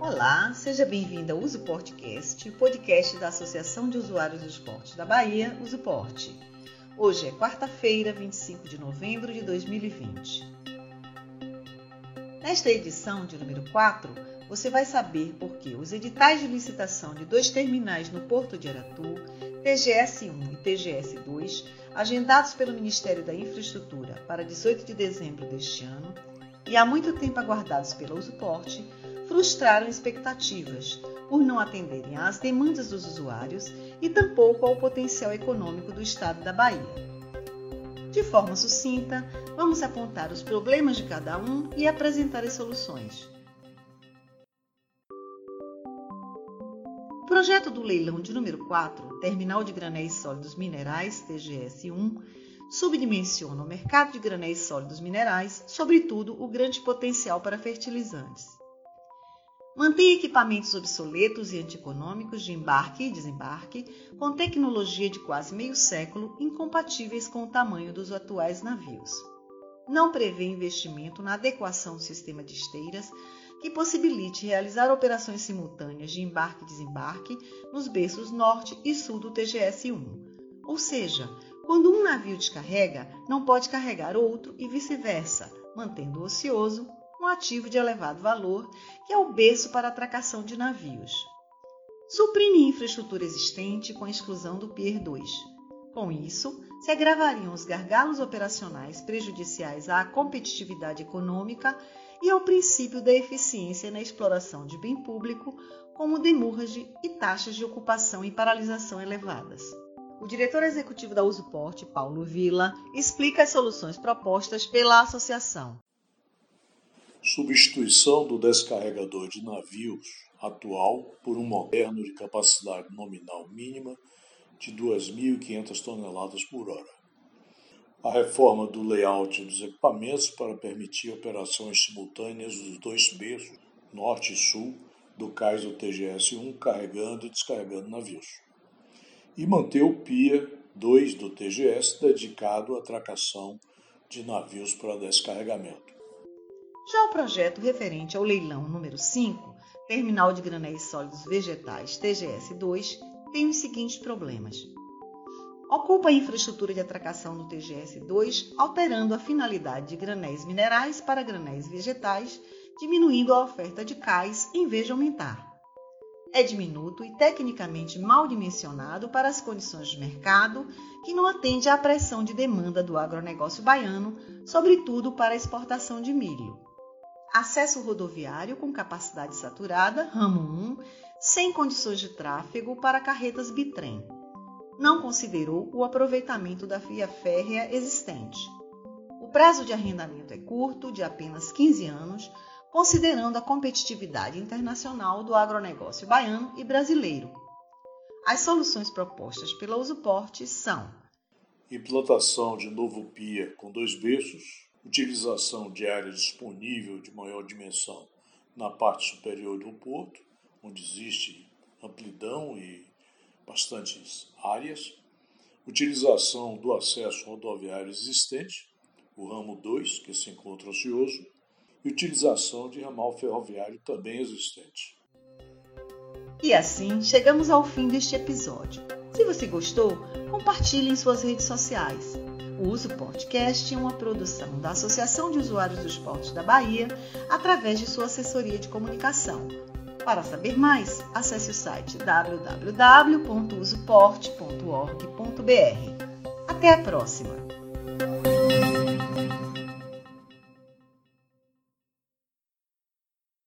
Olá, seja bem-vindo ao Uso Portcast, o podcast da Associação de Usuários do Esporte da Bahia, Usuporte. Hoje é quarta-feira, 25 de novembro de 2020. Nesta edição de número 4, você vai saber por que os editais de licitação de dois terminais no Porto de Aratu, TGS-1 e TGS-2, agendados pelo Ministério da Infraestrutura para 18 de dezembro deste ano e há muito tempo aguardados pela Usuporte, frustraram expectativas por não atenderem às demandas dos usuários e tampouco ao potencial econômico do Estado da Bahia. De forma sucinta, vamos apontar os problemas de cada um e apresentar as soluções. Projeto do leilão de número 4, Terminal de Granéis Sólidos Minerais, TGS-1, subdimensiona o mercado de granéis sólidos minerais, sobretudo o grande potencial para fertilizantes. Mantém equipamentos obsoletos e antieconômicos de embarque e desembarque, com tecnologia de quase meio século, incompatíveis com o tamanho dos atuais navios. Não prevê investimento na adequação do sistema de esteiras que possibilite realizar operações simultâneas de embarque e desembarque nos berços norte e sul do TGS-1. Ou seja, quando um navio descarrega, não pode carregar outro e vice-versa, mantendo ocioso um ativo de elevado valor, que é o berço para atracação de navios. Suprime infraestrutura existente com a exclusão do Pier 2. Com isso, se agravariam os gargalos operacionais prejudiciais à competitividade econômica e ao princípio da eficiência na exploração de bem público, como demurrage e taxas de ocupação e paralisação elevadas. O diretor executivo da Usuporte, Paulo Vila, explica as soluções propostas pela associação substituição do descarregador de navios atual por um moderno de capacidade nominal mínima de 2.500 toneladas por hora. A reforma do layout dos equipamentos para permitir operações simultâneas dos dois berços, norte e sul, do cais do TGS-1 carregando e descarregando navios. E manter o PIA 2 do TGS dedicado à atracação de navios para descarregamento. Já o projeto referente ao leilão número 5, Terminal de Granéis Sólidos Vegetais TGS-2, tem os seguintes problemas. Ocupa a infraestrutura de atracação do TGS-2, alterando a finalidade de granéis minerais para granéis vegetais, diminuindo a oferta de cais em vez de aumentar. É diminuto e tecnicamente mal dimensionado para as condições de mercado, que não atende à pressão de demanda do agronegócio baiano, sobretudo para a exportação de milho acesso rodoviário com capacidade saturada, ramo 1, sem condições de tráfego para carretas bitrem. Não considerou o aproveitamento da via férrea existente. O prazo de arrendamento é curto, de apenas 15 anos, considerando a competitividade internacional do agronegócio baiano e brasileiro. As soluções propostas pela Usuporte são: implantação de novo PIA com dois berços, utilização de área disponível de maior dimensão na parte superior do porto, onde existe amplidão e bastantes áreas, utilização do acesso rodoviário existente, o ramo 2, que se encontra ocioso, e utilização de ramal ferroviário também existente. E assim chegamos ao fim deste episódio. Se você gostou, compartilhe em suas redes sociais o Uso Podcast é uma produção da Associação de Usuários do Esporte da Bahia através de sua assessoria de comunicação. Para saber mais, acesse o site www.usuporte.org.br. Até a próxima!